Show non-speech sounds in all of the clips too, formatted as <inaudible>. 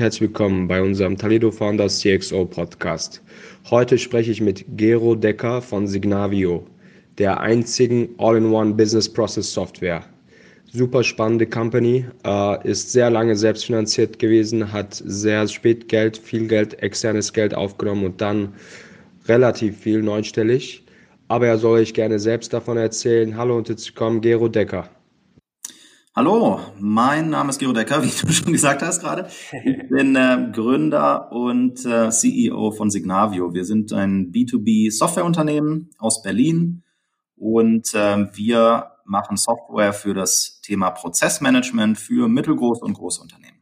Herzlich willkommen bei unserem Talido Founders CXO Podcast. Heute spreche ich mit Gero Decker von Signavio, der einzigen All-in-One Business Process Software. Super spannende Company, äh, ist sehr lange selbstfinanziert gewesen, hat sehr spät Geld, viel Geld, externes Geld aufgenommen und dann relativ viel neunstellig. Aber er soll euch gerne selbst davon erzählen. Hallo und jetzt kommt Gero Decker. Hallo, mein Name ist Gero Decker, wie du schon gesagt hast gerade. Ich <laughs> bin äh, Gründer und äh, CEO von Signavio. Wir sind ein B2B-Softwareunternehmen aus Berlin und äh, wir machen Software für das Thema Prozessmanagement für mittelgroße und große Unternehmen.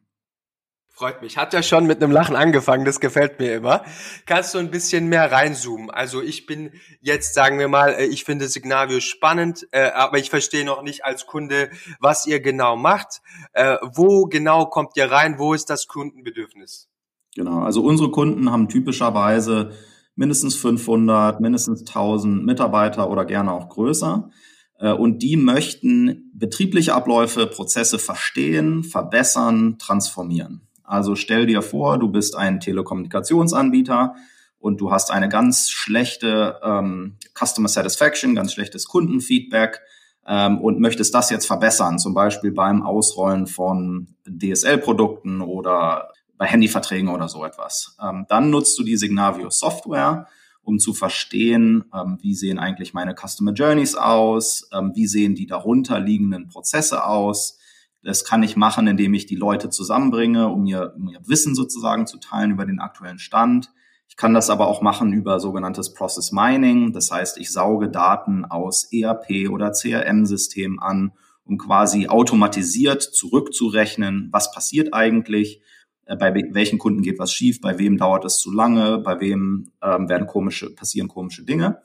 Freut mich. Hat ja schon mit einem Lachen angefangen, das gefällt mir immer. Kannst du ein bisschen mehr reinzoomen? Also ich bin jetzt, sagen wir mal, äh, ich finde Signavio spannend, äh, aber ich verstehe noch nicht als Kunde, was ihr genau macht. Äh, wo genau kommt ihr rein? Wo ist das Kundenbedürfnis? Genau, also unsere Kunden haben typischerweise mindestens 500, mindestens 1000 Mitarbeiter oder gerne auch größer. Und die möchten betriebliche Abläufe, Prozesse verstehen, verbessern, transformieren. Also stell dir vor, du bist ein Telekommunikationsanbieter und du hast eine ganz schlechte ähm, Customer Satisfaction, ganz schlechtes Kundenfeedback ähm, und möchtest das jetzt verbessern, zum Beispiel beim Ausrollen von DSL-Produkten oder bei Handyverträgen oder so etwas. Ähm, dann nutzt du die Signavio Software, um zu verstehen, ähm, wie sehen eigentlich meine Customer Journeys aus, ähm, wie sehen die darunter liegenden Prozesse aus, das kann ich machen, indem ich die Leute zusammenbringe, um ihr, um ihr Wissen sozusagen zu teilen über den aktuellen Stand. Ich kann das aber auch machen über sogenanntes Process Mining. Das heißt, ich sauge Daten aus ERP oder CRM-Systemen an, um quasi automatisiert zurückzurechnen, was passiert eigentlich, äh, bei welchen Kunden geht was schief, bei wem dauert es zu lange, bei wem ähm, werden komische, passieren komische Dinge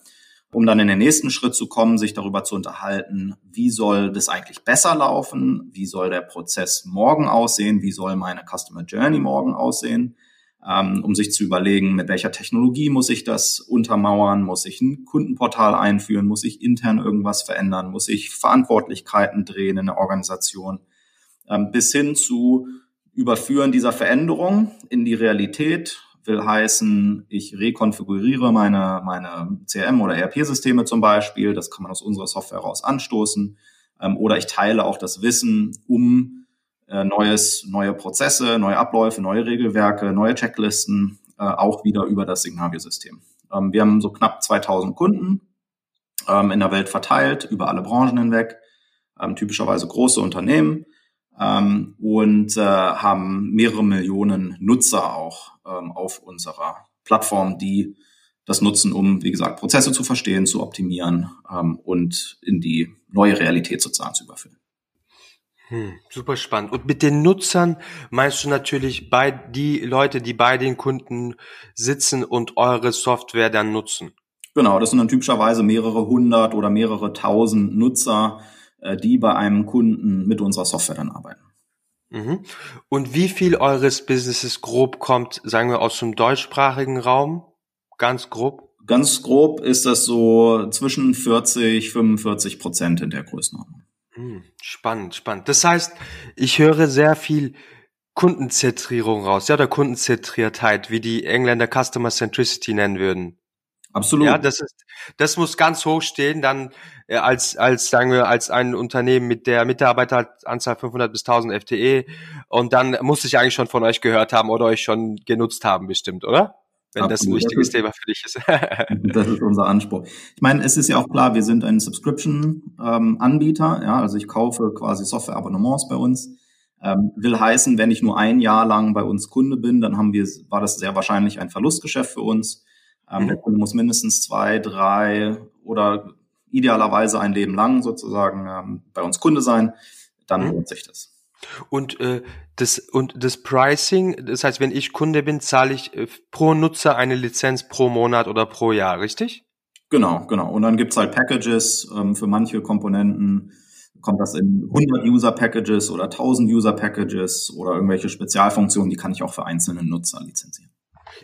um dann in den nächsten Schritt zu kommen, sich darüber zu unterhalten, wie soll das eigentlich besser laufen, wie soll der Prozess morgen aussehen, wie soll meine Customer Journey morgen aussehen, ähm, um sich zu überlegen, mit welcher Technologie muss ich das untermauern, muss ich ein Kundenportal einführen, muss ich intern irgendwas verändern, muss ich Verantwortlichkeiten drehen in der Organisation, ähm, bis hin zu Überführen dieser Veränderung in die Realität, will heißen, ich rekonfiguriere meine, meine CRM- oder ERP-Systeme zum Beispiel. Das kann man aus unserer Software heraus anstoßen. Ähm, oder ich teile auch das Wissen, um äh, neues, neue Prozesse, neue Abläufe, neue Regelwerke, neue Checklisten äh, auch wieder über das Signavio-System. Ähm, wir haben so knapp 2000 Kunden ähm, in der Welt verteilt, über alle Branchen hinweg, ähm, typischerweise große Unternehmen ähm, und äh, haben mehrere Millionen Nutzer auch ähm, auf unserer Plattform, die das nutzen, um, wie gesagt, Prozesse zu verstehen, zu optimieren ähm, und in die neue Realität sozusagen zu überführen. Hm, super spannend. Und mit den Nutzern meinst du natürlich bei die Leute, die bei den Kunden sitzen und eure Software dann nutzen? Genau, das sind dann typischerweise mehrere hundert oder mehrere tausend Nutzer, die bei einem Kunden mit unserer Software dann arbeiten. Mhm. Und wie viel eures Businesses grob kommt, sagen wir, aus dem deutschsprachigen Raum? Ganz grob? Ganz grob ist das so zwischen 40, 45 Prozent in der Größenordnung. Hm, spannend, spannend. Das heißt, ich höre sehr viel Kundenzentrierung raus, ja, oder Kundenzentriertheit, wie die Engländer Customer Centricity nennen würden. Absolut. Ja, das ist, das muss ganz hoch stehen, dann äh, als, als, sagen wir, als ein Unternehmen mit der Mitarbeiteranzahl 500 bis 1000 FTE und dann muss ich eigentlich schon von euch gehört haben oder euch schon genutzt haben bestimmt, oder? Wenn Absolut. das ein wichtiges Thema für dich ist. <laughs> das ist unser Anspruch. Ich meine, es ist ja auch klar, wir sind ein Subscription-Anbieter, ähm, ja, also ich kaufe quasi Software-Abonnements bei uns. Ähm, will heißen, wenn ich nur ein Jahr lang bei uns Kunde bin, dann haben wir, war das sehr wahrscheinlich ein Verlustgeschäft für uns ähm, mhm. Der Kunde muss mindestens zwei, drei oder idealerweise ein Leben lang sozusagen ähm, bei uns Kunde sein. Dann mhm. lohnt sich das. Und äh, das und das Pricing, das heißt, wenn ich Kunde bin, zahle ich äh, pro Nutzer eine Lizenz pro Monat oder pro Jahr, richtig? Genau, genau. Und dann gibt's halt Packages ähm, für manche Komponenten kommt das in 100 User Packages oder 1000 User Packages oder irgendwelche Spezialfunktionen, die kann ich auch für einzelne Nutzer lizenzieren.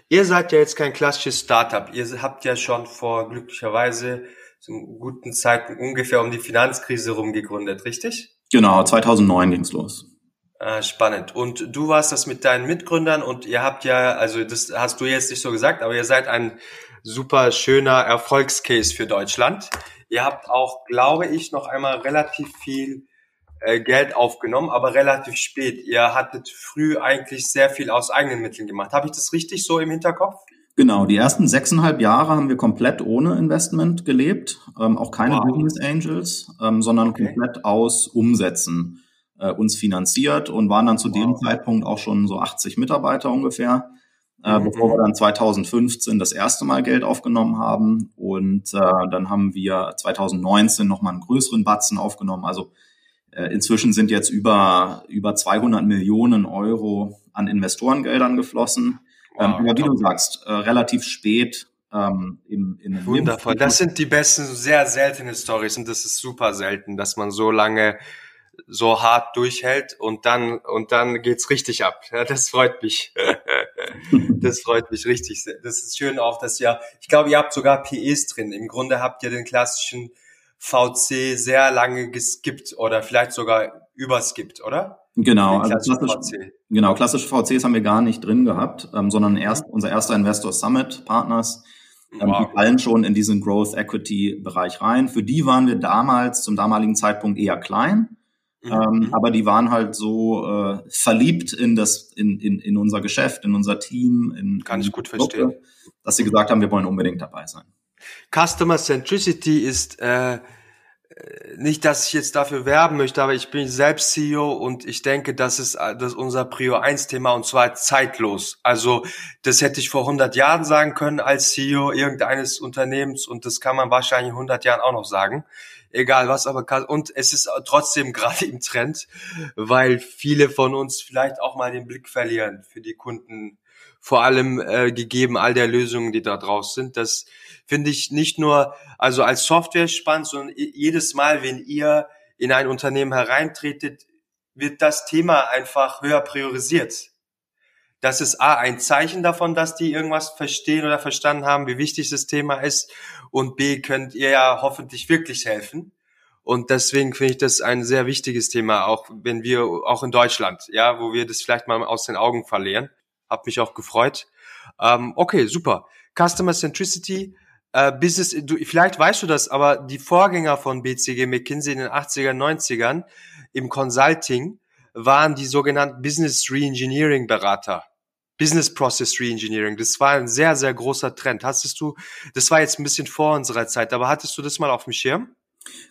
Ihr seid ja jetzt kein klassisches Startup. Ihr habt ja schon vor glücklicherweise zum guten Zeitpunkt ungefähr um die Finanzkrise rum gegründet, richtig? Genau, 2009 ging's los. Äh, spannend. Und du warst das mit deinen Mitgründern und ihr habt ja, also das hast du jetzt nicht so gesagt, aber ihr seid ein super schöner Erfolgscase für Deutschland. Ihr habt auch, glaube ich, noch einmal relativ viel äh, Geld aufgenommen, aber relativ spät. Ihr hattet früh eigentlich sehr viel aus eigenen Mitteln gemacht. Habe ich das richtig so im Hinterkopf? Genau, die ersten sechseinhalb Jahre haben wir komplett ohne Investment gelebt, ähm, auch keine wow. Business Angels, ähm, sondern okay. komplett aus Umsätzen äh, uns finanziert und waren dann zu wow. dem Zeitpunkt auch schon so 80 Mitarbeiter ungefähr, äh, mhm. bevor wir dann 2015 das erste Mal Geld aufgenommen haben und äh, dann haben wir 2019 nochmal einen größeren Batzen aufgenommen. Also inzwischen sind jetzt über über 200 Millionen Euro an Investorengeldern geflossen. Ähm, wow, aber wie du sagst, äh, relativ spät ähm, im, in Wundervoll. Das sind die besten, sehr seltene Stories und das ist super selten, dass man so lange so hart durchhält und dann und dann geht's richtig ab. Ja, das freut mich. <laughs> das freut mich richtig. Das ist schön auch, dass ihr, ich glaube, ihr habt sogar PEs drin. Im Grunde habt ihr den klassischen VC sehr lange geskippt oder vielleicht sogar überskippt, oder? Genau, also klassisch, genau, klassische VCs haben wir gar nicht drin gehabt, ähm, sondern erst unser erster Investor Summit Partners, ähm, wow. die fallen schon in diesen Growth Equity Bereich rein. Für die waren wir damals zum damaligen Zeitpunkt eher klein. Mhm. Ähm, aber die waren halt so äh, verliebt in das, in, in, in unser Geschäft, in unser Team, in kann ich gut verstehen, dass sie gesagt haben, wir wollen unbedingt dabei sein. Customer Centricity ist äh, nicht, dass ich jetzt dafür werben möchte, aber ich bin selbst CEO und ich denke, das ist, das ist unser Prio 1 Thema und zwar zeitlos. Also, das hätte ich vor 100 Jahren sagen können als CEO irgendeines Unternehmens und das kann man wahrscheinlich in 100 Jahren auch noch sagen egal was, aber und es ist trotzdem <laughs> gerade im Trend, weil viele von uns vielleicht auch mal den Blick verlieren für die Kunden, vor allem äh, gegeben all der Lösungen, die da draus sind. Das finde ich nicht nur also als Software spannend, sondern jedes Mal, wenn ihr in ein Unternehmen hereintretet, wird das Thema einfach höher priorisiert. Das ist A, ein Zeichen davon, dass die irgendwas verstehen oder verstanden haben, wie wichtig das Thema ist. Und B, könnt ihr ja hoffentlich wirklich helfen. Und deswegen finde ich das ein sehr wichtiges Thema, auch wenn wir, auch in Deutschland, ja, wo wir das vielleicht mal aus den Augen verlieren. Hab mich auch gefreut. Ähm, okay, super. Customer Centricity, äh, Business, du, vielleicht weißt du das, aber die Vorgänger von BCG McKinsey in den 80er, 90ern im Consulting waren die sogenannten Business Reengineering Berater. Business Process Reengineering. Das war ein sehr, sehr großer Trend. Hattest du, das war jetzt ein bisschen vor unserer Zeit, aber hattest du das mal auf dem Schirm?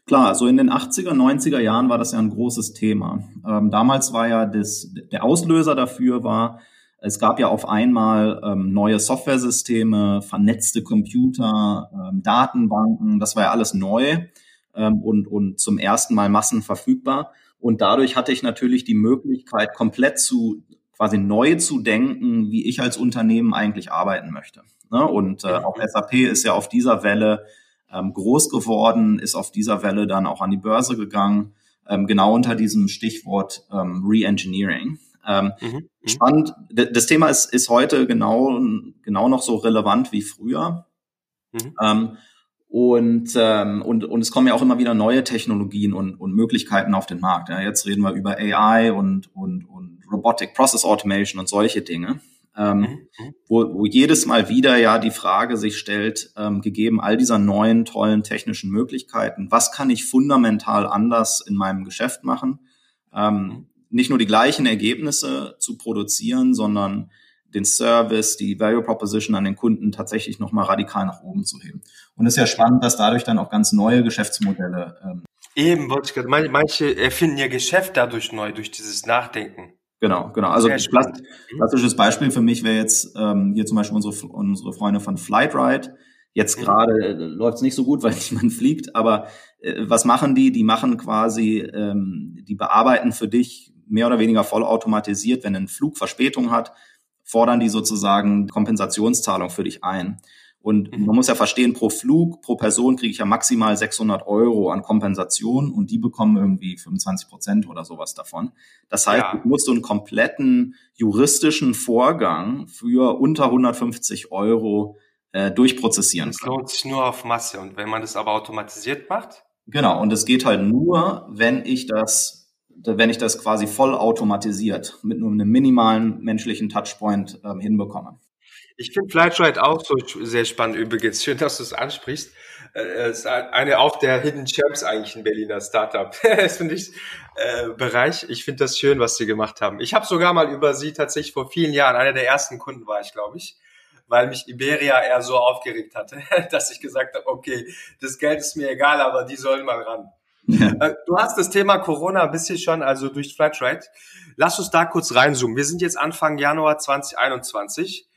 Klar, so in den 80er, 90er Jahren war das ja ein großes Thema. Ähm, damals war ja das, der Auslöser dafür war, es gab ja auf einmal ähm, neue Softwaresysteme, vernetzte Computer, ähm, Datenbanken, das war ja alles neu ähm, und, und zum ersten Mal massenverfügbar. Und dadurch hatte ich natürlich die Möglichkeit, komplett zu quasi neu zu denken, wie ich als Unternehmen eigentlich arbeiten möchte. Ne? Und äh, auch SAP ist ja auf dieser Welle ähm, groß geworden, ist auf dieser Welle dann auch an die Börse gegangen, ähm, genau unter diesem Stichwort ähm, Reengineering. Ähm, mhm, mhm. Spannend. Das Thema ist, ist heute genau, genau noch so relevant wie früher. Mhm. Ähm, und, ähm, und, und es kommen ja auch immer wieder neue Technologien und, und Möglichkeiten auf den Markt. Ja, jetzt reden wir über AI und, und, und Robotic Process Automation und solche Dinge, ähm, mhm, mhm. wo, wo jedes Mal wieder ja die Frage sich stellt, ähm, gegeben all dieser neuen, tollen technischen Möglichkeiten, was kann ich fundamental anders in meinem Geschäft machen? Ähm, mhm. Nicht nur die gleichen Ergebnisse zu produzieren, sondern den Service, die Value Proposition an den Kunden tatsächlich nochmal radikal nach oben zu heben. Und es ist ja spannend, dass dadurch dann auch ganz neue Geschäftsmodelle ähm, Eben, wollte ich gerade, manche erfinden ihr Geschäft dadurch neu, durch dieses Nachdenken. Genau, genau. Also klassisches Beispiel für mich wäre jetzt ähm, hier zum Beispiel unsere, unsere Freunde von Flightride. Jetzt mhm. gerade äh, läuft es nicht so gut, <laughs> weil niemand fliegt, aber äh, was machen die? Die machen quasi, ähm, die bearbeiten für dich mehr oder weniger vollautomatisiert, wenn ein Flug Verspätung hat, fordern die sozusagen Kompensationszahlung für dich ein. Und mhm. man muss ja verstehen, pro Flug, pro Person kriege ich ja maximal 600 Euro an Kompensation und die bekommen irgendwie 25 Prozent oder sowas davon. Das heißt, ja. ich muss so einen kompletten juristischen Vorgang für unter 150 Euro äh, durchprozessieren. Das lohnt sich nur auf Masse. Und wenn man das aber automatisiert macht? Genau. Und es geht halt nur, wenn ich das wenn ich das quasi voll automatisiert mit nur einem minimalen menschlichen Touchpoint ähm, hinbekomme. Ich finde Flightshare auch so sehr spannend übrigens. Schön, dass du es ansprichst. Äh, es ist eine auch der Hidden Champs eigentlich ein Berliner Startup. <laughs> das finde ich äh, Bereich. Ich finde das schön, was sie gemacht haben. Ich habe sogar mal über sie tatsächlich vor vielen Jahren, einer der ersten Kunden war ich, glaube ich, weil mich Iberia eher so aufgeregt hatte, <laughs> dass ich gesagt habe, okay, das Geld ist mir egal, aber die sollen mal ran. Ja. Äh, du hast das Thema Corona ein bisschen schon, also durch Flightride. Lass uns da kurz reinzoomen. Wir sind jetzt Anfang Januar 2021.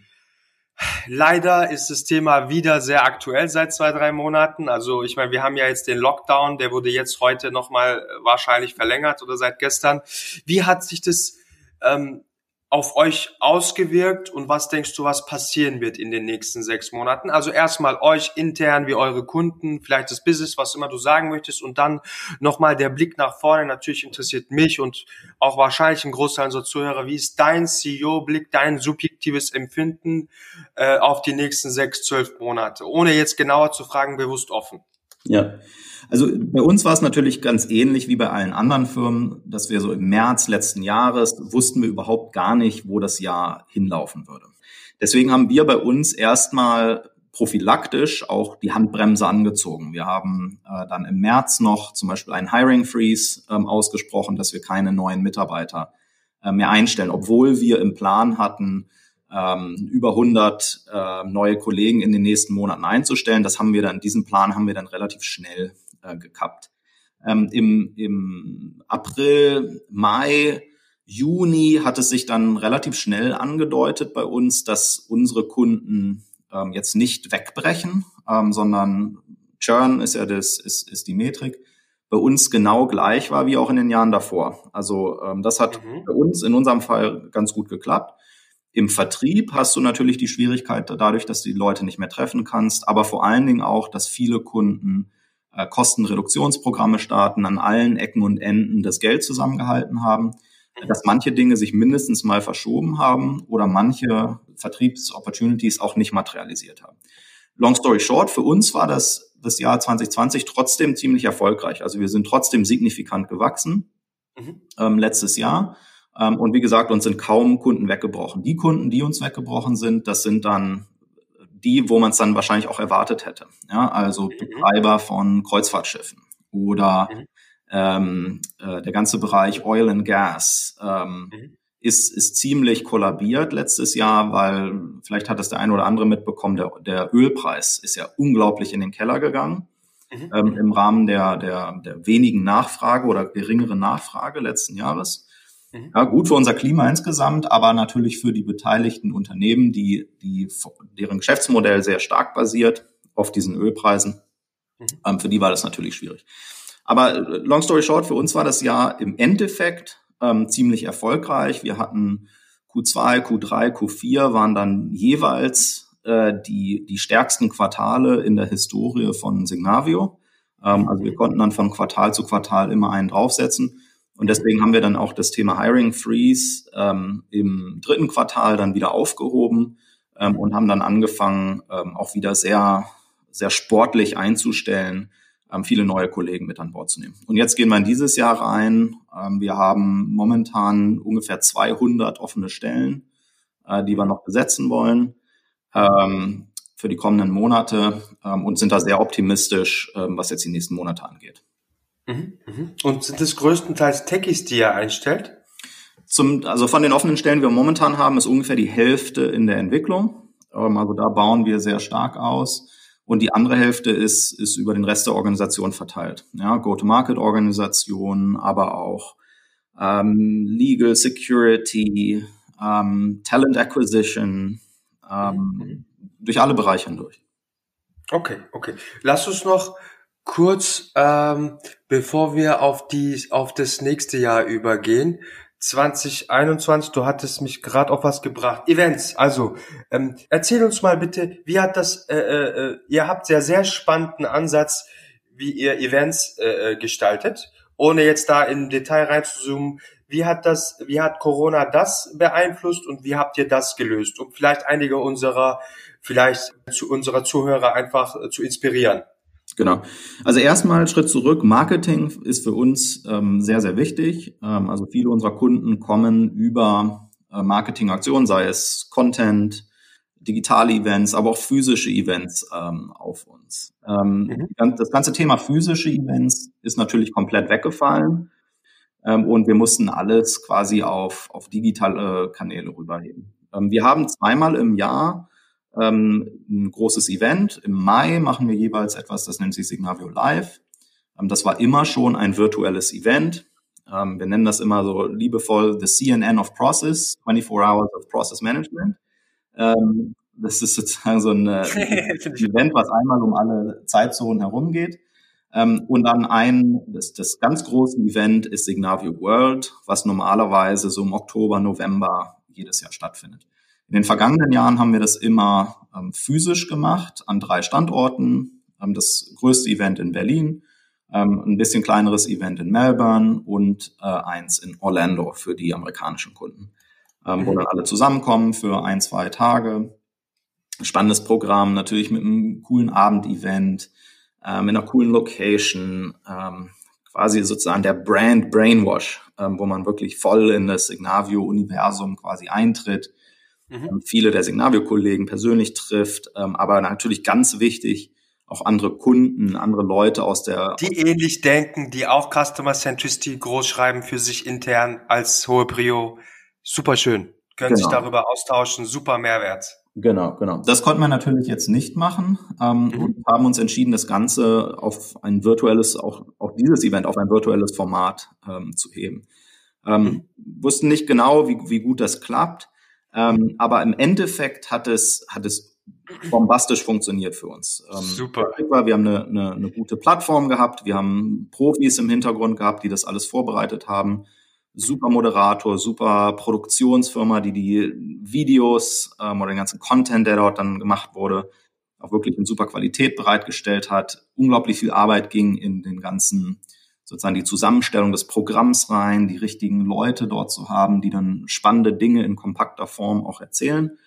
Leider ist das Thema wieder sehr aktuell seit zwei, drei Monaten. Also ich meine, wir haben ja jetzt den Lockdown, der wurde jetzt heute nochmal wahrscheinlich verlängert oder seit gestern. Wie hat sich das ähm, auf euch ausgewirkt und was denkst du, was passieren wird in den nächsten sechs Monaten? Also erstmal euch intern wie eure Kunden, vielleicht das Business, was immer du sagen möchtest und dann nochmal der Blick nach vorne. Natürlich interessiert mich und auch wahrscheinlich ein Großteil unserer Zuhörer, wie ist dein CEO-Blick, dein subjektives Empfinden äh, auf die nächsten sechs, zwölf Monate? Ohne jetzt genauer zu fragen, bewusst offen. Ja, also bei uns war es natürlich ganz ähnlich wie bei allen anderen Firmen, dass wir so im März letzten Jahres wussten wir überhaupt gar nicht, wo das Jahr hinlaufen würde. Deswegen haben wir bei uns erstmal prophylaktisch auch die Handbremse angezogen. Wir haben äh, dann im März noch zum Beispiel einen Hiring Freeze ähm, ausgesprochen, dass wir keine neuen Mitarbeiter äh, mehr einstellen, obwohl wir im Plan hatten, ähm, über 100 äh, neue Kollegen in den nächsten Monaten einzustellen. Das haben wir dann, diesen Plan haben wir dann relativ schnell äh, gekappt. Ähm, im, Im April, Mai, Juni hat es sich dann relativ schnell angedeutet bei uns, dass unsere Kunden ähm, jetzt nicht wegbrechen, ähm, sondern Churn ist ja das, ist, ist die Metrik, bei uns genau gleich war wie auch in den Jahren davor. Also ähm, das hat mhm. bei uns in unserem Fall ganz gut geklappt. Im Vertrieb hast du natürlich die Schwierigkeit dadurch, dass du die Leute nicht mehr treffen kannst, aber vor allen Dingen auch, dass viele Kunden äh, Kostenreduktionsprogramme starten, an allen Ecken und Enden das Geld zusammengehalten haben, dass manche Dinge sich mindestens mal verschoben haben oder manche Vertriebsopportunities auch nicht materialisiert haben. Long story short, für uns war das, das Jahr 2020 trotzdem ziemlich erfolgreich. Also wir sind trotzdem signifikant gewachsen mhm. ähm, letztes Jahr ähm, und wie gesagt, uns sind kaum Kunden weggebrochen. Die Kunden, die uns weggebrochen sind, das sind dann die, wo man es dann wahrscheinlich auch erwartet hätte. Ja, also mhm. Betreiber von Kreuzfahrtschiffen oder mhm. ähm, äh, der ganze Bereich Oil and Gas ähm, mhm. ist, ist ziemlich kollabiert letztes Jahr, weil vielleicht hat es der eine oder andere mitbekommen, der, der Ölpreis ist ja unglaublich in den Keller gegangen. Mhm. Ähm, im Rahmen der, der, der wenigen Nachfrage oder geringeren Nachfrage letzten Jahres. Mhm. Ja, gut für unser Klima insgesamt, aber natürlich für die beteiligten Unternehmen, die, die, deren Geschäftsmodell sehr stark basiert auf diesen Ölpreisen. Mhm. Ähm, für die war das natürlich schwierig. Aber äh, long story short, für uns war das Jahr im Endeffekt ähm, ziemlich erfolgreich. Wir hatten Q2, Q3, Q4 waren dann jeweils äh, die, die stärksten Quartale in der Historie von Signavio. Ähm, also wir konnten dann von Quartal zu Quartal immer einen draufsetzen. Und deswegen haben wir dann auch das Thema Hiring Freeze ähm, im dritten Quartal dann wieder aufgehoben ähm, und haben dann angefangen, ähm, auch wieder sehr, sehr sportlich einzustellen, ähm, viele neue Kollegen mit an Bord zu nehmen. Und jetzt gehen wir in dieses Jahr rein. Ähm, wir haben momentan ungefähr 200 offene Stellen, äh, die wir noch besetzen wollen ähm, für die kommenden Monate und sind da sehr optimistisch, was jetzt die nächsten Monate angeht. Mhm, mhm. Und sind das größtenteils Techies, die ihr einstellt? Zum, also von den offenen Stellen, die wir momentan haben, ist ungefähr die Hälfte in der Entwicklung. Ähm, also da bauen wir sehr stark aus. Und die andere Hälfte ist, ist über den Rest der Organisation verteilt. Ja, Go-to-Market-Organisation, aber auch ähm, Legal Security, ähm, Talent Acquisition, ähm, mhm. durch alle Bereiche hindurch. Okay, okay. Lass uns noch Kurz, ähm, bevor wir auf die, auf das nächste Jahr übergehen, 2021, du hattest mich gerade auf was gebracht. Events, also ähm, erzähl uns mal bitte, wie hat das, äh, äh, ihr habt ja sehr spannenden Ansatz, wie ihr Events äh, äh, gestaltet, ohne jetzt da in Detail reinzuzoomen. Wie hat das, wie hat Corona das beeinflusst und wie habt ihr das gelöst, um vielleicht einige unserer, vielleicht zu unserer Zuhörer einfach äh, zu inspirieren? Genau. Also erstmal Schritt zurück. Marketing ist für uns ähm, sehr, sehr wichtig. Ähm, also viele unserer Kunden kommen über äh, Marketingaktionen, sei es Content, digitale Events, aber auch physische Events ähm, auf uns. Ähm, mhm. Das ganze Thema physische Events ist natürlich komplett weggefallen ähm, und wir mussten alles quasi auf, auf digitale Kanäle rüberheben. Ähm, wir haben zweimal im Jahr ähm, ein großes Event. Im Mai machen wir jeweils etwas, das nennt sich Signavio Live. Ähm, das war immer schon ein virtuelles Event. Ähm, wir nennen das immer so liebevoll the CNN of Process, 24 Hours of Process Management. Ähm, das ist sozusagen so ein äh, <laughs> Event, was einmal um alle Zeitzonen herumgeht. Ähm, und dann ein, das, das ganz große Event ist Signavio World, was normalerweise so im Oktober, November jedes Jahr stattfindet. In den vergangenen Jahren haben wir das immer ähm, physisch gemacht an drei Standorten. Ähm, das größte Event in Berlin, ähm, ein bisschen kleineres Event in Melbourne und äh, eins in Orlando für die amerikanischen Kunden, ähm, wo mhm. dann alle zusammenkommen für ein, zwei Tage. Spannendes Programm, natürlich mit einem coolen Abendevent, ähm, in einer coolen Location, ähm, quasi sozusagen der Brand Brainwash, ähm, wo man wirklich voll in das Signavio-Universum quasi eintritt mhm. Ähm, viele der Signavio-Kollegen persönlich trifft, ähm, aber natürlich ganz wichtig, auch andere Kunden, andere Leute aus der... Die ähnlich denken, die auch Customer Centricity groß schreiben für sich intern als hohe Prio. Super schön. Können genau. sich darüber austauschen. Super Mehrwert. Genau, genau. Das konnten wir natürlich jetzt nicht machen ähm, mhm. und haben uns entschieden, das Ganze auf ein virtuelles, auch, auch dieses Event auf ein virtuelles Format ähm, zu heben. Ähm, mhm. Wussten nicht genau, wie, wie gut das klappt. Ähm, aber im Endeffekt hat es, hat es bombastisch funktioniert für uns. Ähm, Super. Wir haben eine, eine, eine gute Plattform gehabt, wir haben Profis im Hintergrund gehabt, die das alles vorbereitet haben. Super Moderator, super Produktionsfirma, die die Videos ähm, oder den ganzen Content, der dort dann gemacht wurde, auch wirklich in super Qualität bereitgestellt hat. Unglaublich viel Arbeit ging in den ganzen sozusagen die Zusammenstellung des Programms rein, die richtigen Leute dort zu haben, die dann spannende Dinge in kompakter Form auch erzählen.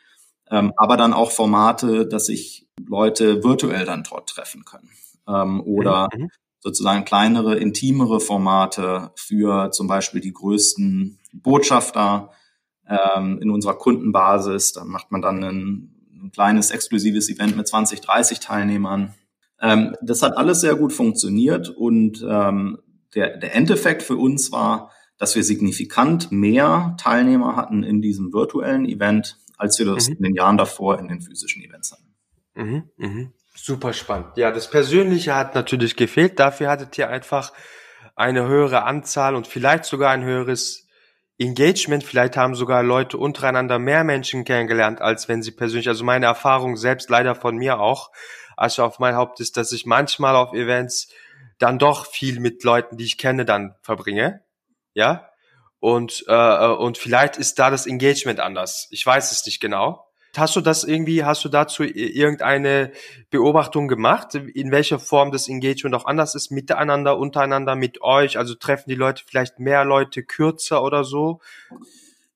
Ähm, aber dann auch Formate, dass sich Leute virtuell dann dort treffen können. Ähm, oder mhm. sozusagen kleinere, intimere Formate für zum Beispiel die größten Botschafter ähm, in unserer Kundenbasis. Dann macht man dann ein, ein kleines exklusives Event mit 20, 30 Teilnehmern. Ähm, das hat alles sehr gut funktioniert und ähm, der, der Endeffekt für uns war, dass wir signifikant mehr Teilnehmer hatten in diesem virtuellen Event, als wir das mhm. in den Jahren davor in den physischen Events hatten. Mhm, mhm. Super spannend. Ja, das Persönliche hat natürlich gefehlt. Dafür hattet ihr einfach eine höhere Anzahl und vielleicht sogar ein höheres Engagement. Vielleicht haben sogar Leute untereinander mehr Menschen kennengelernt, als wenn sie persönlich, also meine Erfahrung selbst leider von mir auch, also auf mein Haupt ist, dass ich manchmal auf Events dann doch viel mit Leuten, die ich kenne, dann verbringe. Ja. Und, äh, und vielleicht ist da das Engagement anders. Ich weiß es nicht genau. Hast du das irgendwie, hast du dazu irgendeine Beobachtung gemacht, in welcher Form das Engagement auch anders ist, miteinander, untereinander, mit euch? Also treffen die Leute vielleicht mehr Leute kürzer oder so?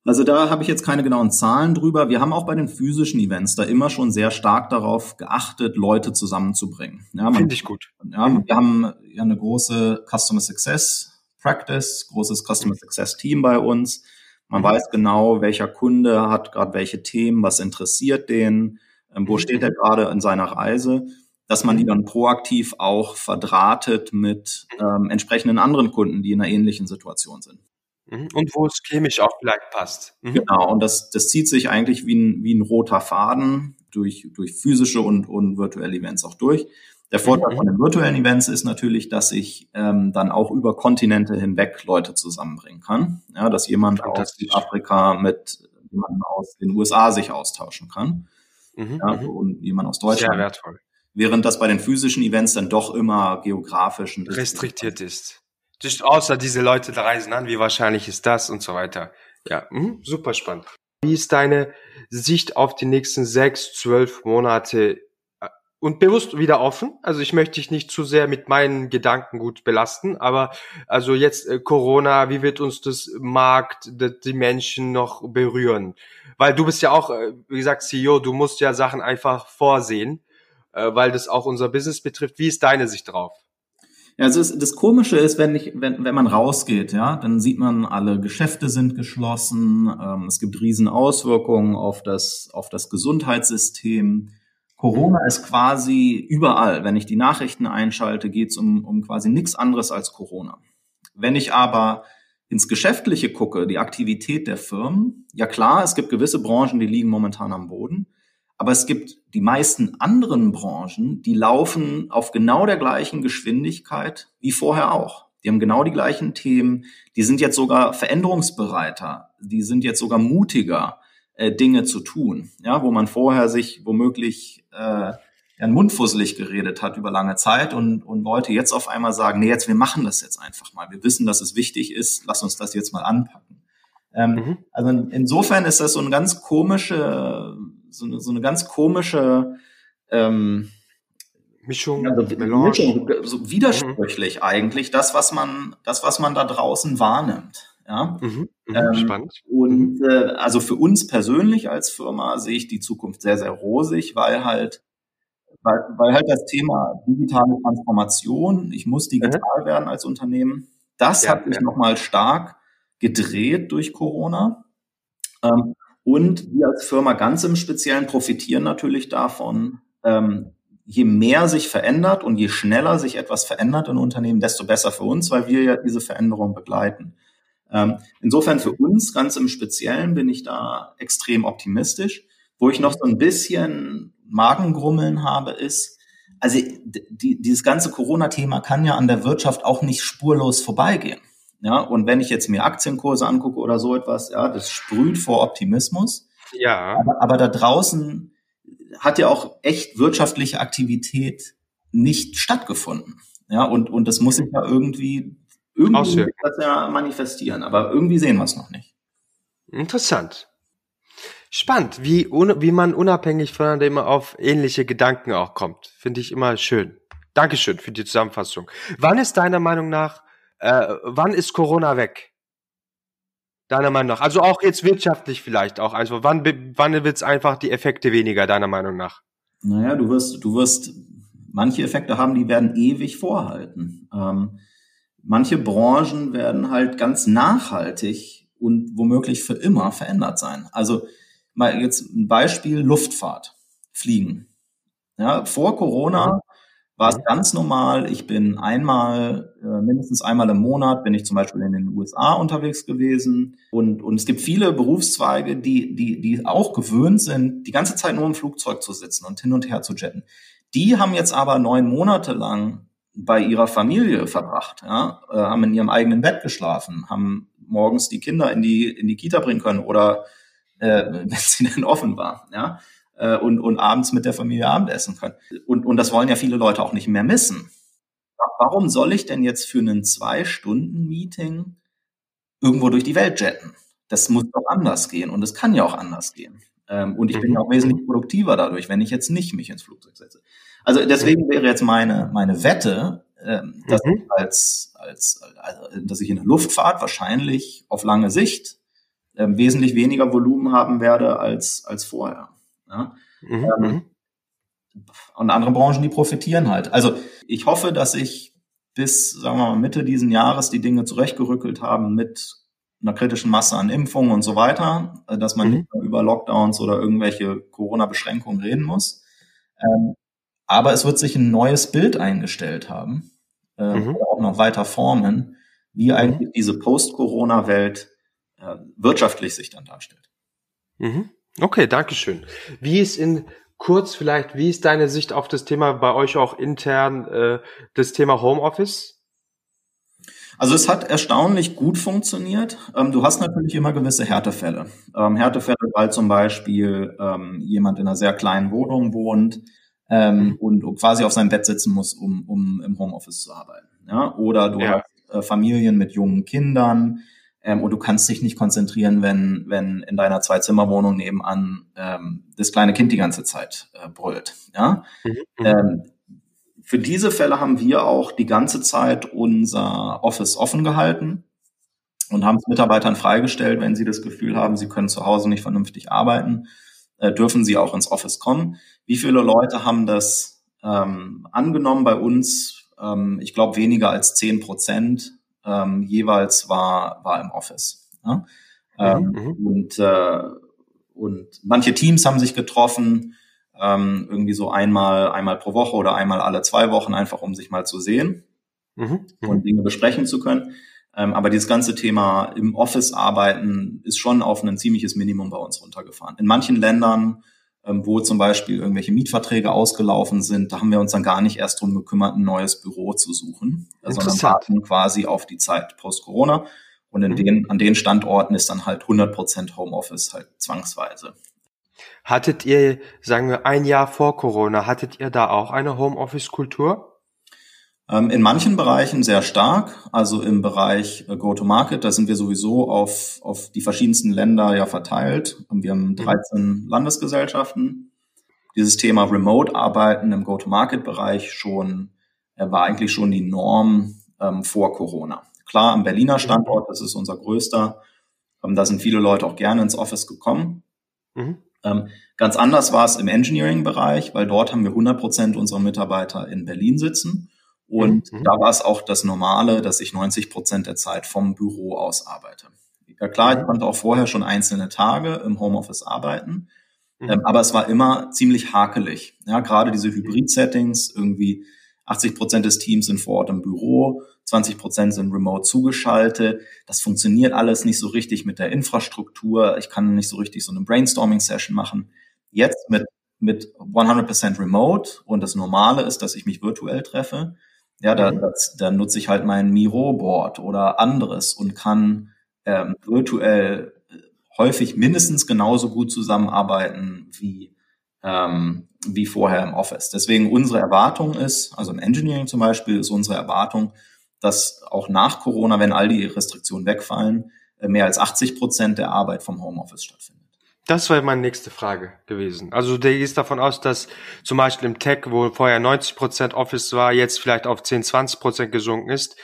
Also da habe ich jetzt keine genauen Zahlen drüber. Wir haben auch bei den physischen Events da immer schon sehr stark darauf geachtet, Leute zusammenzubringen. Ja, Finde ich gut. Ja, wir haben ja eine große Customer Success Practice, großes Customer Success Team bei uns. Man mhm. weiß genau, welcher Kunde hat gerade welche Themen, was interessiert den, ähm, wo mhm. steht er gerade in seiner Reise, dass man die mhm. dann proaktiv auch verdrahtet mit mhm. ähm, entsprechenden anderen Kunden, die in einer ähnlichen Situation sind. Mhm. Und wo es chemisch auch vielleicht passt. Mhm. Genau, und das, das zieht sich eigentlich wie ein, wie ein roter Faden durch, durch physische und, und virtuelle Events auch durch. Der Vorteil mhm. von den virtuellen Events ist natürlich, dass ich ähm, dann auch über Kontinente hinweg Leute zusammenbringen kann. Ja, dass jemand aus Südafrika mit jemandem aus den USA sich austauschen kann. Mhm. Ja, mhm. und jemand aus Deutschland. Sehr wertvoll. Während das bei den physischen Events dann doch immer geografisch restriktiert ist außer diese Leute reisen an, wie wahrscheinlich ist das und so weiter. Ja, mh, super spannend. Wie ist deine Sicht auf die nächsten sechs, zwölf Monate äh, und bewusst wieder offen. Also ich möchte dich nicht zu sehr mit meinen Gedanken gut belasten, aber also jetzt äh, Corona, wie wird uns das Markt, die, Menschen noch berühren? Weil du bist ja auch, äh, wie gesagt, CEO, du musst ja Sachen einfach vorsehen. Äh, weil das auch unser Business betrifft. Wie ist deine Sicht drauf? Ja, also das, das Komische ist, wenn, ich, wenn, wenn man rausgeht, ja, dann sieht man, alle Geschäfte sind geschlossen, ähm, es gibt riesen Auswirkungen auf das, auf das Gesundheitssystem. Corona ist quasi überall. Wenn ich die Nachrichten einschalte, geht es um, um quasi nichts anderes als Corona. Wenn ich aber ins Geschäftliche gucke, die Aktivität der Firmen, ja klar, es gibt gewisse Branchen, die liegen momentan am Boden. Aber es gibt die meisten anderen Branchen, die laufen auf genau der gleichen Geschwindigkeit wie vorher auch. Die haben genau die gleichen Themen. Die sind jetzt sogar veränderungsbereiter. Die sind jetzt sogar mutiger, äh, Dinge zu tun. Ja, wo man vorher sich womöglich äh, einen Mund fusselig geredet hat über lange Zeit und, und Leute jetzt auf einmal sagen, nee, jetzt, wir machen das jetzt einfach mal. Wir wissen, dass es wichtig ist. Lass uns das jetzt mal anpacken. Ähm, mhm. Also insofern ist das so eine ganz komische so eine, so eine ganz komische ähm, Mischung, also, Mischung, so widersprüchlich mhm. eigentlich, das, was man, das, was man da draußen wahrnimmt. Ja? Mhm. Mhm. Ähm, Spannend. Und mhm. äh, also für uns persönlich als Firma sehe ich die Zukunft sehr, sehr rosig, weil halt weil, weil halt das Thema digitale Transformation, ich muss digital mhm. werden als Unternehmen, das ja, hat sich ja. nochmal stark gedreht durch Corona. Ähm, und wir als Firma ganz im Speziellen profitieren natürlich davon, ähm, je mehr sich verändert und je schneller sich etwas verändert in Unternehmen, desto besser für uns, weil wir ja diese Veränderung begleiten. Ähm, insofern für uns ganz im Speziellen bin ich da extrem optimistisch. Wo ich noch so ein bisschen Magengrummeln habe, ist, also die, dieses ganze Corona-Thema kann ja an der Wirtschaft auch nicht spurlos vorbeigehen. Ja, und wenn ich jetzt mir Aktienkurse angucke oder so etwas, ja, das sprüht vor Optimismus. Ja. Aber, aber da draußen hat ja auch echt wirtschaftliche Aktivität nicht stattgefunden. Ja, und, und das muss sich ja irgendwie, irgendwie das ja manifestieren. Aber irgendwie sehen wir es noch nicht. Interessant. Spannend, wie, wie man unabhängig voneinander immer auf ähnliche Gedanken auch kommt. Finde ich immer schön. Dankeschön für die Zusammenfassung. Wann ist deiner Meinung nach äh, wann ist Corona weg? Deiner Meinung nach. Also auch jetzt wirtschaftlich vielleicht auch. Also wann, wann wird es einfach die Effekte weniger, deiner Meinung nach? Naja, du wirst, du wirst manche Effekte haben, die werden ewig vorhalten. Ähm, manche Branchen werden halt ganz nachhaltig und womöglich für immer verändert sein. Also mal jetzt ein Beispiel Luftfahrt, Fliegen. Ja, vor Corona war es ganz normal. Ich bin einmal, äh, mindestens einmal im Monat, bin ich zum Beispiel in den USA unterwegs gewesen. Und, und es gibt viele Berufszweige, die, die, die auch gewöhnt sind, die ganze Zeit nur im Flugzeug zu sitzen und hin und her zu jetten. Die haben jetzt aber neun Monate lang bei ihrer Familie verbracht, ja, äh, haben in ihrem eigenen Bett geschlafen, haben morgens die Kinder in die, in die Kita bringen können oder äh, <laughs> wenn sie denn offen war, ja äh, und, und abends mit der Familie Abendessen können. Und, und das wollen ja viele Leute auch nicht mehr missen. Warum soll ich denn jetzt für einen Zwei-Stunden-Meeting irgendwo durch die Welt jetten? Das muss doch anders gehen und es kann ja auch anders gehen. Ähm, und ich bin ja auch wesentlich produktiver dadurch, wenn ich jetzt nicht mich ins Flugzeug setze. Also deswegen wäre jetzt meine, meine Wette, ähm, dass, mhm. ich als, als, also, dass ich in der Luftfahrt wahrscheinlich auf lange Sicht ähm, wesentlich weniger Volumen haben werde als, als vorher. Ja? Mhm. Ähm, mhm. und andere Branchen, die profitieren halt. Also ich hoffe, dass sich bis, sagen wir mal, Mitte diesen Jahres die Dinge zurechtgerückelt haben mit einer kritischen Masse an Impfungen und so weiter, äh, dass man mhm. nicht mehr über Lockdowns oder irgendwelche Corona-Beschränkungen reden muss. Ähm, aber es wird sich ein neues Bild eingestellt haben, äh, mhm. auch noch weiter formen, wie mhm. eigentlich diese Post-Corona-Welt äh, wirtschaftlich sich dann darstellt. Mhm. Okay, Dankeschön. Wie ist in kurz vielleicht, wie ist deine Sicht auf das Thema bei euch auch intern, äh, das Thema Homeoffice? Also es hat erstaunlich gut funktioniert. Ähm, du hast natürlich immer gewisse Härtefälle. Ähm, Härtefälle, weil zum Beispiel ähm, jemand in einer sehr kleinen Wohnung wohnt ähm, mhm. und quasi auf seinem Bett sitzen muss, um, um im Homeoffice zu arbeiten. Ja? Oder du ja. hast äh, Familien mit jungen Kindern, ähm, und du kannst dich nicht konzentrieren, wenn, wenn in deiner Zwei-Zimmer-Wohnung nebenan ähm, das kleine Kind die ganze Zeit äh, brüllt. Ja? Mhm. mhm. Ähm, für diese Fälle haben wir auch die ganze Zeit unser Office offen gehalten und haben es Mitarbeitern freigestellt, wenn sie das Gefühl haben, sie können zu Hause nicht vernünftig arbeiten, äh, dürfen sie auch ins Office kommen. Wie viele Leute haben das ähm, angenommen bei uns, ähm, ich glaube weniger als zehn Prozent ähm, jeweils war, war im Office. Ja? Ähm, mhm. Und, äh, und manche Teams haben sich getroffen, ähm, irgendwie so einmal, einmal pro Woche oder einmal alle zwei Wochen, einfach um sich mal zu sehen mhm. mhm. und Dinge besprechen zu können. Ähm, aber dieses ganze Thema im Office arbeiten ist schon auf ein ziemliches Minimum bei uns runtergefahren. In manchen Ländern, wo zum Beispiel irgendwelche Mietverträge ausgelaufen sind, da haben wir uns dann gar nicht erst drum gekümmert, ein neues Büro zu suchen, sondern warten quasi auf die Zeit post-Corona. Und in mhm. den, an den Standorten ist dann halt 100 Prozent Homeoffice halt zwangsweise. Hattet ihr, sagen wir, ein Jahr vor Corona, hattet ihr da auch eine Homeoffice-Kultur? Ähm, in manchen Bereichen sehr stark, also im Bereich äh, Go-to-Market, da sind wir sowieso auf, auf die verschiedensten Länder ja verteilt. Wir haben 13 mhm. Landesgesellschaften. Dieses Thema Remote-Arbeiten im Go-to-Market-Bereich schon, äh, war eigentlich schon die Norm ähm, vor Corona. Klar, am Berliner mhm. Standort, das ist unser größter, ähm, da sind viele Leute auch gerne ins Office gekommen. Mhm. Ähm, ganz anders war es im Engineering-Bereich, weil dort haben wir 100 Prozent unserer Mitarbeiter in Berlin sitzen. Und mhm. da war es auch das Normale, dass ich 90 Prozent der Zeit vom Büro aus arbeite. Ja klar, ich mhm. konnte auch vorher schon einzelne Tage im Homeoffice arbeiten, mhm. ähm, aber es war immer ziemlich hakelig. Ja, gerade diese Hybrid-Settings, irgendwie 80 Prozent des Teams sind vor Ort im Büro, 20 Prozent sind remote zugeschaltet. Das funktioniert alles nicht so richtig mit der Infrastruktur. Ich kann nicht so richtig so eine Brainstorming-Session machen. Jetzt mit, mit 100% remote und das Normale ist, dass ich mich virtuell treffe. Ja, da, mhm. das, da nutze ich halt mein Miro-Board oder anderes und kann ähm, virtuell äh, häufig mindestens genauso gut zusammenarbeiten wie, ähm, wie vorher im Office. Deswegen unsere Erwartung ist, also im Engineering zum Beispiel, ist unsere Erwartung, dass auch nach Corona, wenn all die Restriktionen wegfallen, äh, mehr als 80 Prozent der Arbeit vom Homeoffice stattfindet. Das wäre meine nächste Frage gewesen. Also der geht davon aus, dass zum Beispiel im Tech, wo vorher 90 Prozent Office war, jetzt vielleicht auf 10, 20 Prozent gesunken ist,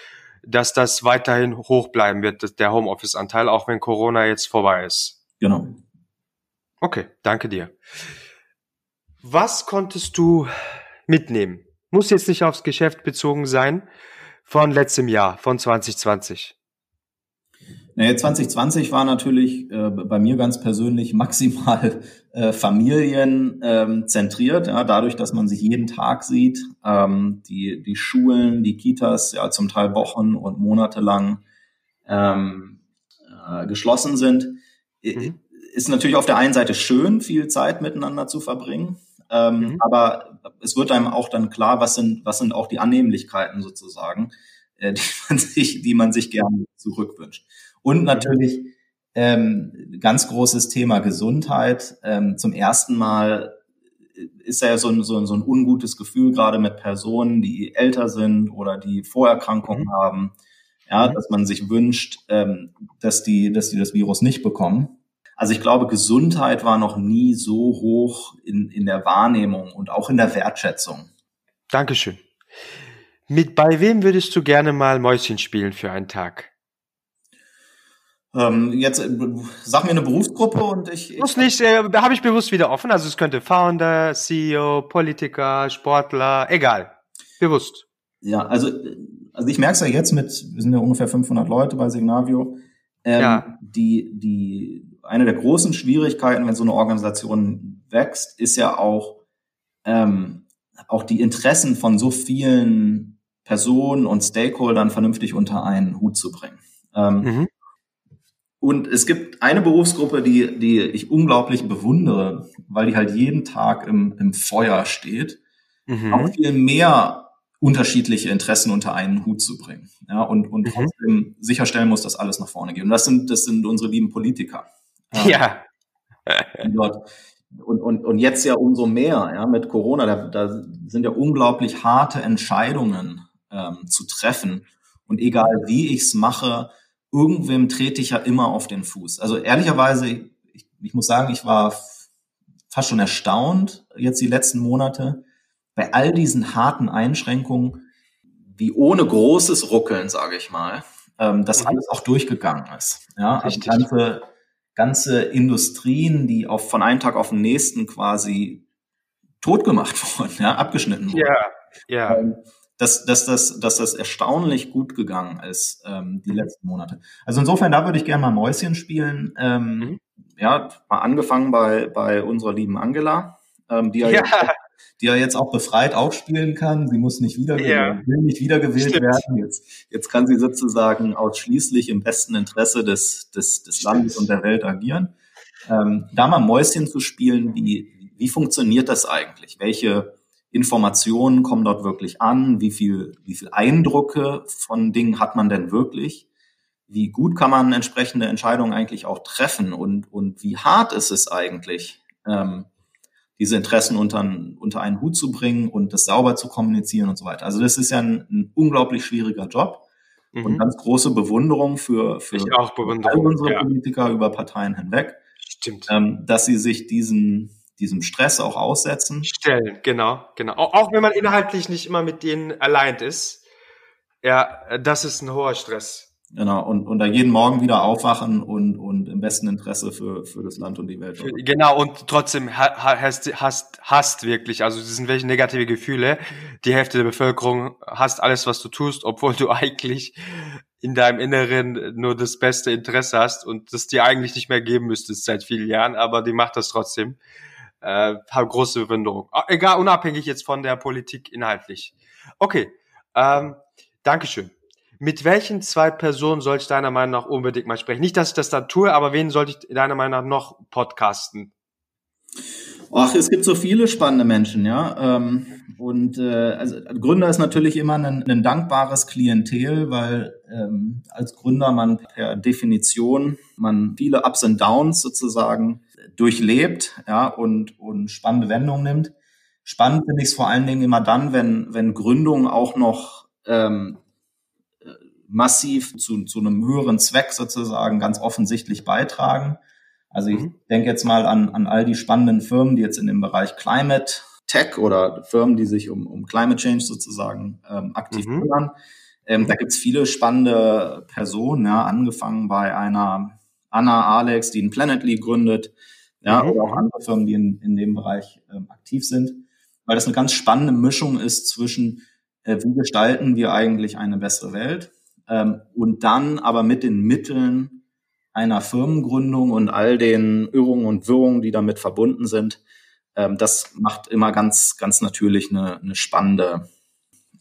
dass das weiterhin hoch bleiben wird, der Homeoffice-Anteil, auch wenn Corona jetzt vorbei ist. Genau. Okay, danke dir. Was konntest du mitnehmen? Muss jetzt nicht aufs Geschäft bezogen sein, von letztem Jahr, von 2020. Naja, 2020 war natürlich äh, bei mir ganz persönlich maximal äh, familienzentriert, ähm, ja, dadurch, dass man sich jeden Tag sieht, ähm, die, die Schulen, die Kitas ja zum Teil Wochen und Monate lang ähm, äh, geschlossen sind, mhm. ist natürlich auf der einen Seite schön, viel Zeit miteinander zu verbringen, ähm, mhm. aber es wird einem auch dann klar, was sind, was sind auch die Annehmlichkeiten sozusagen, äh, <laughs> die man sich, die man sich gerne zurückwünscht. Und natürlich ähm, ganz großes Thema Gesundheit. Ähm, zum ersten Mal ist ja so ein, so, ein, so ein ungutes Gefühl, gerade mit Personen, die älter sind oder die Vorerkrankungen mhm. haben, ja, mhm. dass man sich wünscht, ähm, dass die, dass die das Virus nicht bekommen. Also ich glaube, Gesundheit war noch nie so hoch in, in der Wahrnehmung und auch in der Wertschätzung. Dankeschön. Mit bei wem würdest du gerne mal Mäuschen spielen für einen Tag? Ähm, jetzt äh, sag mir eine Berufsgruppe und ich. Muss nicht, äh, habe ich bewusst wieder offen. Also es könnte Founder, CEO, Politiker, Sportler, egal. Bewusst. Ja, also, also ich merke es ja jetzt mit, wir sind ja ungefähr 500 Leute bei Signavio. Ähm, ja. Die, die, eine der großen Schwierigkeiten, wenn so eine Organisation wächst, ist ja auch, ähm, auch die Interessen von so vielen Personen und Stakeholdern vernünftig unter einen Hut zu bringen. Ähm, mhm. Und es gibt eine Berufsgruppe, die, die ich unglaublich bewundere, weil die halt jeden Tag im, im Feuer steht, mhm. auch viel mehr unterschiedliche Interessen unter einen Hut zu bringen. Ja, und, und mhm. trotzdem sicherstellen muss, dass alles nach vorne geht. Und das sind, das sind unsere lieben Politiker. Ja. dort, und, und, und jetzt ja umso mehr, ja, mit Corona, da, da sind ja unglaublich harte Entscheidungen ähm, zu treffen. Und egal wie ich's mache, irgendwem trete ich ja immer auf den Fuß. Also ehrlicherweise, ich, ich muss sagen, ich war fast schon erstaunt jetzt die letzten Monate bei all diesen harten Einschränkungen, wie ohne großes Ruckeln, sage ich mal, ähm, das mhm. alles auch durchgegangen ist. Ja, also ganze, ganze Industrien, die auf, von einem Tag auf den nächsten quasi tot gemacht <laughs> worden, ja, abgeschnitten worden. Ja, ja. Ähm, dass, dass, dass, dass das erstaunlich gut gegangen ist, ähm, die letzten Monate. Also insofern, da würde ich gerne mal Mäuschen spielen. Ähm, mhm. Ja, mal angefangen bei, bei unserer lieben Angela, ähm, die ja, ja. Jetzt, die ja jetzt auch befreit aufspielen kann. Sie muss nicht wieder ja. will nicht wiedergewählt Stimmt. werden. Jetzt, jetzt kann sie sozusagen ausschließlich im besten Interesse des, des, des Landes und der Welt agieren. Ähm, da mal Mäuschen zu spielen, wie, wie funktioniert das eigentlich? Welche Informationen kommen dort wirklich an? Wie viel, wie viel Eindrücke von Dingen hat man denn wirklich? Wie gut kann man entsprechende Entscheidungen eigentlich auch treffen? Und, und wie hart ist es eigentlich, ähm, diese Interessen unter, unter einen Hut zu bringen und das sauber zu kommunizieren und so weiter? Also das ist ja ein, ein unglaublich schwieriger Job. Mhm. Und ganz große Bewunderung für, für all unsere ja. Politiker über Parteien hinweg. Stimmt. Ähm, dass sie sich diesen, diesem Stress auch aussetzen. Stellen, genau, genau. Auch, auch wenn man inhaltlich nicht immer mit denen allein ist. Ja, das ist ein hoher Stress. Genau, und, und da jeden Morgen wieder aufwachen und, und im besten Interesse für, für das Land und die Welt. Oder? Genau, und trotzdem hast, hast, hast wirklich, also es sind welche negative Gefühle. Die Hälfte der Bevölkerung hasst alles, was du tust, obwohl du <laughs> eigentlich in deinem Inneren nur das beste Interesse hast und das dir eigentlich nicht mehr geben müsstest seit vielen Jahren, aber die macht das trotzdem äh, große Bewunderung. Ah, egal, unabhängig jetzt von der Politik inhaltlich. Okay, ähm, Dankeschön. Mit welchen zwei Personen soll ich deiner Meinung nach unbedingt mal sprechen? Nicht, dass ich das dann tue, aber wen sollte ich deiner Meinung nach noch podcasten? Ach, es gibt so viele spannende Menschen, ja. Ähm, und äh, also Gründer ist natürlich immer ein, ein dankbares Klientel, weil ähm, als Gründer man per Definition man viele Ups und Downs sozusagen durchlebt ja, und, und spannende Wendungen nimmt. Spannend finde ich es vor allen Dingen immer dann, wenn, wenn Gründungen auch noch ähm, massiv zu, zu einem höheren Zweck sozusagen ganz offensichtlich beitragen. Also ich mhm. denke jetzt mal an, an all die spannenden Firmen, die jetzt in dem Bereich Climate Tech oder Firmen, die sich um, um Climate Change sozusagen ähm, aktiv mhm. kümmern. Ähm, da gibt's viele spannende Personen, ja, angefangen bei einer Anna Alex, die ein Planetly gründet, ja, mhm. oder auch andere Firmen, die in, in dem Bereich ähm, aktiv sind, weil das eine ganz spannende Mischung ist zwischen, äh, wie gestalten wir eigentlich eine bessere Welt ähm, und dann aber mit den Mitteln einer Firmengründung und all den Irrungen und Wirrungen, die damit verbunden sind, ähm, das macht immer ganz, ganz natürlich eine, eine spannende,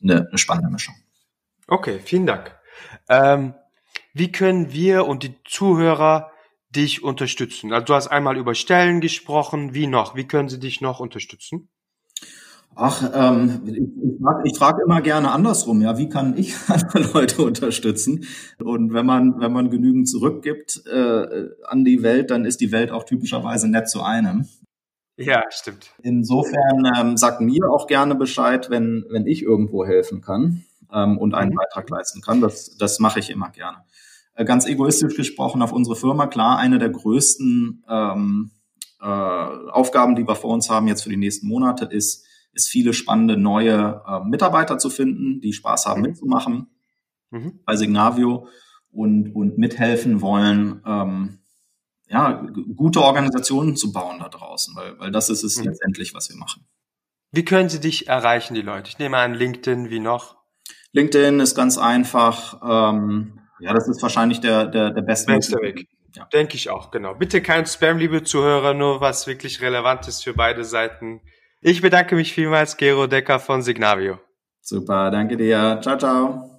eine, eine spannende Mischung. Okay, vielen Dank. Ähm, wie können wir und die Zuhörer dich unterstützen? Also du hast einmal über Stellen gesprochen. Wie noch? Wie können sie dich noch unterstützen? Ach, ähm, ich, frage ich frag immer gerne andersrum, ja, wie kann ich <laughs> andere Leute unterstützen? Und wenn man, wenn man genügend zurückgibt äh, an die Welt, dann ist die Welt auch typischerweise nett zu einem. Ja, stimmt. Insofern ähm, sagt mir auch gerne Bescheid, wenn, wenn ich irgendwo helfen kann ähm, und einen mhm. Beitrag leisten kann. Das, das mache ich immer gerne. Äh, ganz egoistisch gesprochen auf unsere Firma, klar, eine der größten ähm, äh, Aufgaben, die wir vor uns haben jetzt für die nächsten Monate, ist, ist viele spannende neue äh, Mitarbeiter zu finden, die Spaß haben mhm. mitzumachen mhm. bei Signavio und, und mithelfen wollen, ähm, ja, gute Organisationen zu bauen da draußen, weil, weil das ist es mhm. letztendlich, was wir machen. Wie können Sie dich erreichen, die Leute? Ich nehme an, LinkedIn, wie noch? LinkedIn ist ganz einfach. Ähm, ja, das ist wahrscheinlich der, der, der beste, beste Weg. Ja. Denke ich auch, genau. Bitte kein Spam, liebe Zuhörer, nur was wirklich relevant ist für beide Seiten. Ich bedanke mich vielmals, Gero Decker von Signavio. Super, danke dir. Ciao, ciao.